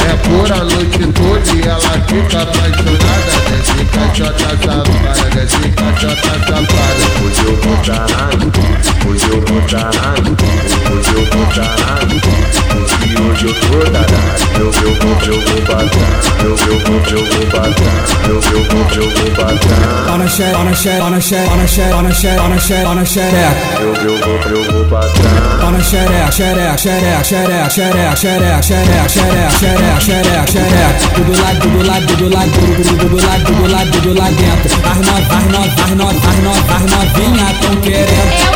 é por a noite toda e ela fica apaixonada. Desce cachota safada, desce cachota safada. Hoje eu vou tarado, hoje eu vou tarado Hoje eu vou tarado, porque hoje eu tô danado as novinhas tão querendo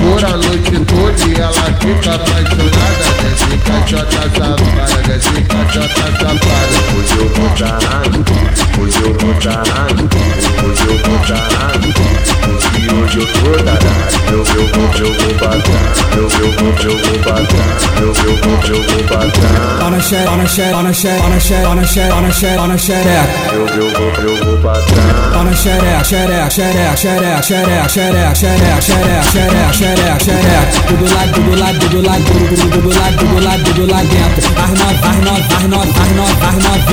por, a noite toda e ela fica apaixonada. Desce cachota safada, desce cachota safada. Hoje eu vou tarado, hoje eu vou tarado Hoje eu vou tarado, porque hoje eu tô danado On a shout, on a shout, on a shout, on a shout, on a bater, on a vou, on a bater. Tá na xereca, tá na xereca, tá na xereca, tá na xereca, tá na xereca, tá na xereca. Eu, eu vou, eu vou bater. Tá na xereca, xereca, xereca, xereca, xereca, xereca, xereca, xereca, xereca, xereca, xereca. Tudo lá, tudo lá, tudo lá, tudo, tudo, tudo lá, tudo lá, tudo lá dentro. Arnov, arnov, arnov, arnov, arnov.